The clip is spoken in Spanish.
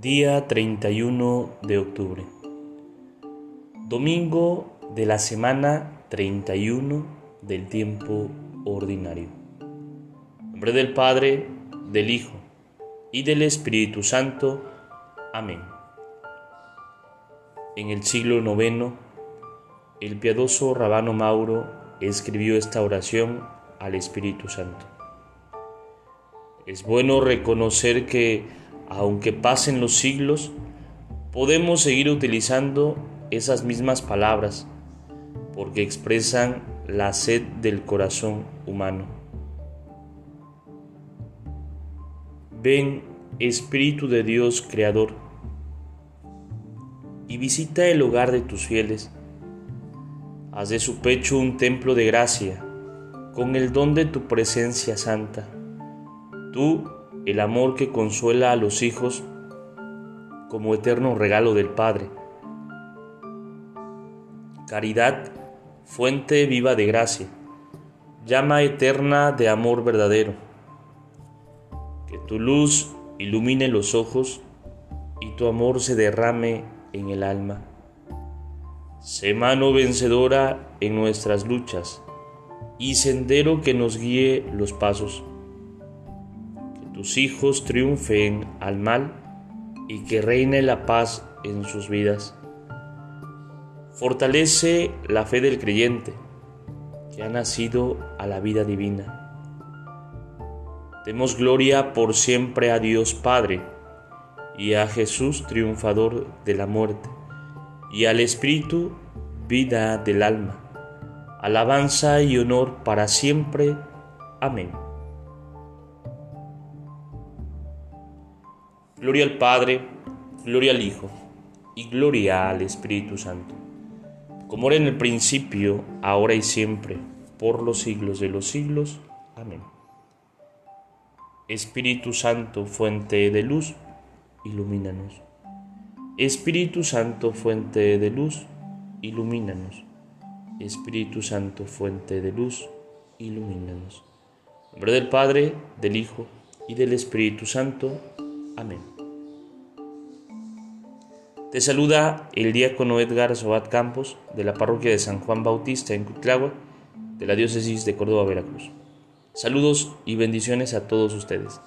Día 31 de octubre. Domingo de la semana 31 del tiempo ordinario. En nombre del Padre, del Hijo y del Espíritu Santo. Amén. En el siglo IX, el piadoso Rabano Mauro escribió esta oración al Espíritu Santo. Es bueno reconocer que aunque pasen los siglos, podemos seguir utilizando esas mismas palabras porque expresan la sed del corazón humano. Ven, Espíritu de Dios Creador, y visita el hogar de tus fieles. Haz de su pecho un templo de gracia, con el don de tu presencia santa. Tú, el amor que consuela a los hijos como eterno regalo del Padre. Caridad, fuente viva de gracia, llama eterna de amor verdadero. Que tu luz ilumine los ojos y tu amor se derrame en el alma. Sé mano vencedora en nuestras luchas y sendero que nos guíe los pasos tus hijos triunfen al mal y que reine la paz en sus vidas. Fortalece la fe del creyente que ha nacido a la vida divina. Demos gloria por siempre a Dios Padre y a Jesús triunfador de la muerte y al Espíritu vida del alma. Alabanza y honor para siempre. Amén. Gloria al Padre, gloria al Hijo y gloria al Espíritu Santo, como era en el principio, ahora y siempre, por los siglos de los siglos. Amén. Espíritu Santo, fuente de luz, ilumínanos. Espíritu Santo, fuente de luz, ilumínanos. Espíritu Santo, fuente de luz, ilumínanos. En nombre del Padre, del Hijo y del Espíritu Santo. Amén. Te saluda el diácono Edgar Sobat Campos de la parroquia de San Juan Bautista en Cutlagua, de la diócesis de Córdoba, Veracruz. Saludos y bendiciones a todos ustedes.